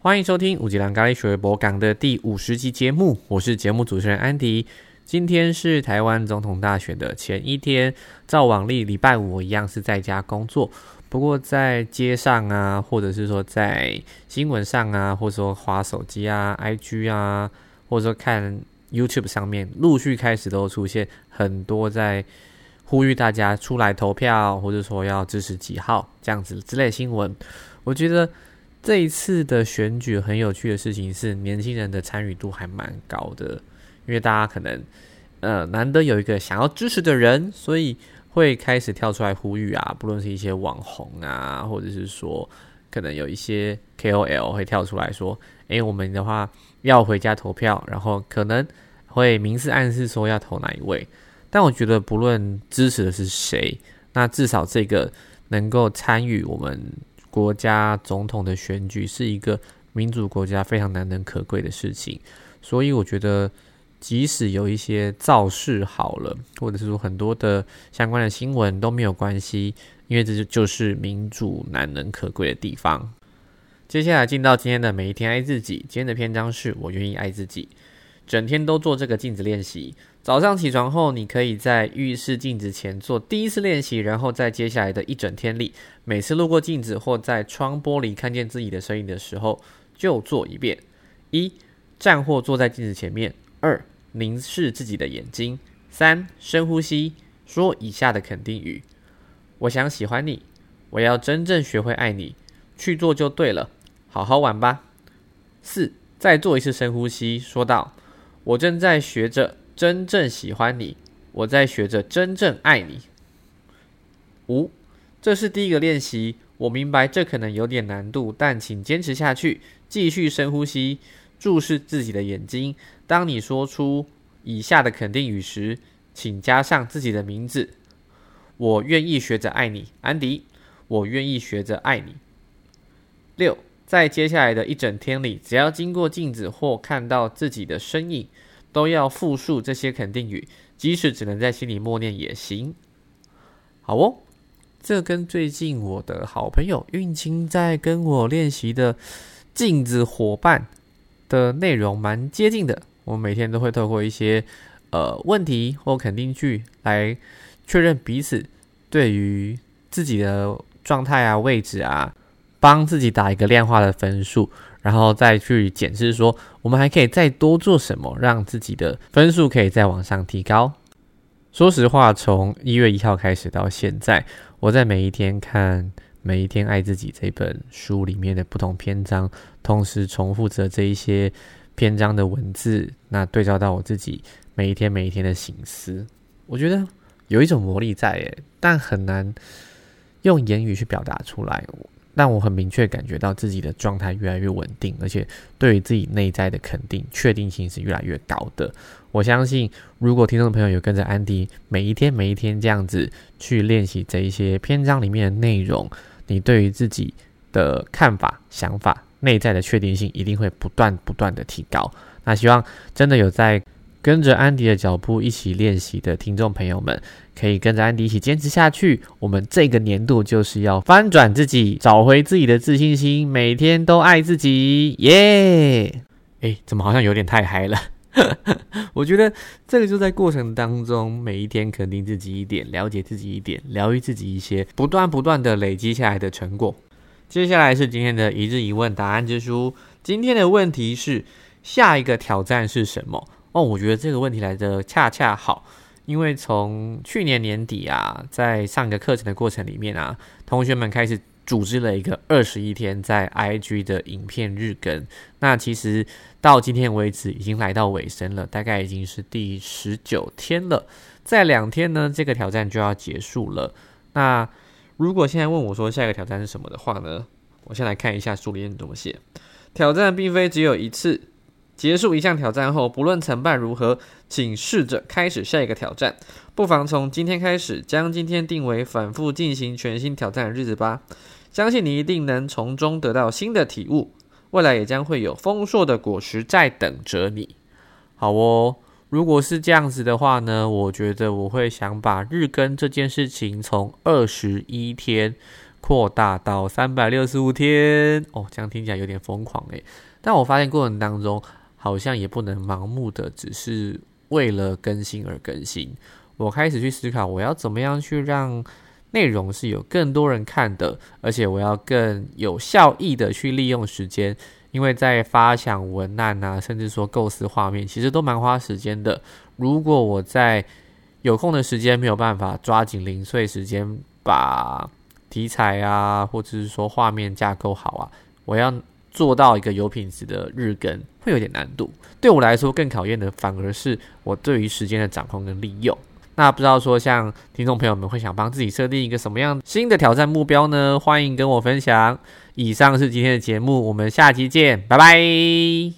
欢迎收听五吉兰咖喱水博港的第五十集节目，我是节目主持人安迪。今天是台湾总统大选的前一天，照往例礼拜五我一样是在家工作。不过在街上啊，或者是说在新闻上啊，或者说滑手机啊、IG 啊，或者说看 YouTube 上面，陆续开始都出现很多在呼吁大家出来投票，或者说要支持几号这样子之类新闻。我觉得。这一次的选举很有趣的事情是，年轻人的参与度还蛮高的，因为大家可能呃难得有一个想要支持的人，所以会开始跳出来呼吁啊，不论是一些网红啊，或者是说可能有一些 KOL 会跳出来说，诶，我们的话要回家投票，然后可能会明示暗示说要投哪一位。但我觉得不论支持的是谁，那至少这个能够参与我们。国家总统的选举是一个民主国家非常难能可贵的事情，所以我觉得，即使有一些造势好了，或者是说很多的相关的新闻都没有关系，因为这就就是民主难能可贵的地方。接下来进到今天的每一天爱自己，今天的篇章是我愿意爱自己。整天都做这个镜子练习。早上起床后，你可以在浴室镜子前做第一次练习，然后在接下来的一整天里，每次路过镜子或在窗玻璃看见自己的身影的时候，就做一遍：一、站或坐在镜子前面；二、凝视自己的眼睛；三、深呼吸，说以下的肯定语：我想喜欢你，我要真正学会爱你，去做就对了，好好玩吧。四、再做一次深呼吸，说道。我正在学着真正喜欢你，我在学着真正爱你。五，这是第一个练习，我明白这可能有点难度，但请坚持下去，继续深呼吸，注视自己的眼睛。当你说出以下的肯定语时，请加上自己的名字。我愿意学着爱你，安迪。我愿意学着爱你。六。在接下来的一整天里，只要经过镜子或看到自己的身影，都要复述这些肯定语，即使只能在心里默念也行。好哦，这跟最近我的好朋友运清在跟我练习的镜子伙伴的内容蛮接近的。我每天都会透过一些呃问题或肯定句来确认彼此对于自己的状态啊、位置啊。帮自己打一个量化的分数，然后再去检视说，我们还可以再多做什么，让自己的分数可以再往上提高。说实话，从一月一号开始到现在，我在每一天看《每一天爱自己》这本书里面的不同篇章，同时重复着这一些篇章的文字，那对照到我自己每一天每一天的心思，我觉得有一种魔力在耶，但很难用言语去表达出来。但我很明确感觉到自己的状态越来越稳定，而且对于自己内在的肯定、确定性是越来越高的。我相信，如果听众朋友有跟着安迪每一天、每一天这样子去练习这一些篇章里面的内容，你对于自己的看法、想法、内在的确定性一定会不断不断的提高。那希望真的有在。跟着安迪的脚步一起练习的听众朋友们，可以跟着安迪一起坚持下去。我们这个年度就是要翻转自己，找回自己的自信心，每天都爱自己，耶！哎，怎么好像有点太嗨了？我觉得这个就在过程当中，每一天肯定自己一点，了解自己一点，疗愈自己一些，不断不断的累积下来的成果。接下来是今天的一日一问答案之书。今天的问题是：下一个挑战是什么？哦，我觉得这个问题来的恰恰好，因为从去年年底啊，在上个课程的过程里面啊，同学们开始组织了一个二十一天在 IG 的影片日更。那其实到今天为止已经来到尾声了，大概已经是第十九天了。在两天呢，这个挑战就要结束了。那如果现在问我说下一个挑战是什么的话呢？我先来看一下书里面怎么写。挑战并非只有一次。结束一项挑战后，不论成败如何，请试着开始下一个挑战。不妨从今天开始，将今天定为反复进行全新挑战的日子吧。相信你一定能从中得到新的体悟，未来也将会有丰硕的果实在等着你。好哦，如果是这样子的话呢，我觉得我会想把日更这件事情从二十一天扩大到三百六十五天哦，这样听起来有点疯狂诶。但我发现过程当中，好像也不能盲目的只是为了更新而更新。我开始去思考，我要怎么样去让内容是有更多人看的，而且我要更有效益的去利用时间。因为在发想文案啊，甚至说构思画面，其实都蛮花时间的。如果我在有空的时间没有办法抓紧零碎时间把题材啊，或者是说画面架构好啊，我要做到一个有品质的日更，会有点难度。对我来说，更考验的反而是我对于时间的掌控跟利用。那不知道说，像听众朋友们会想帮自己设定一个什么样新的挑战目标呢？欢迎跟我分享。以上是今天的节目，我们下期见，拜拜。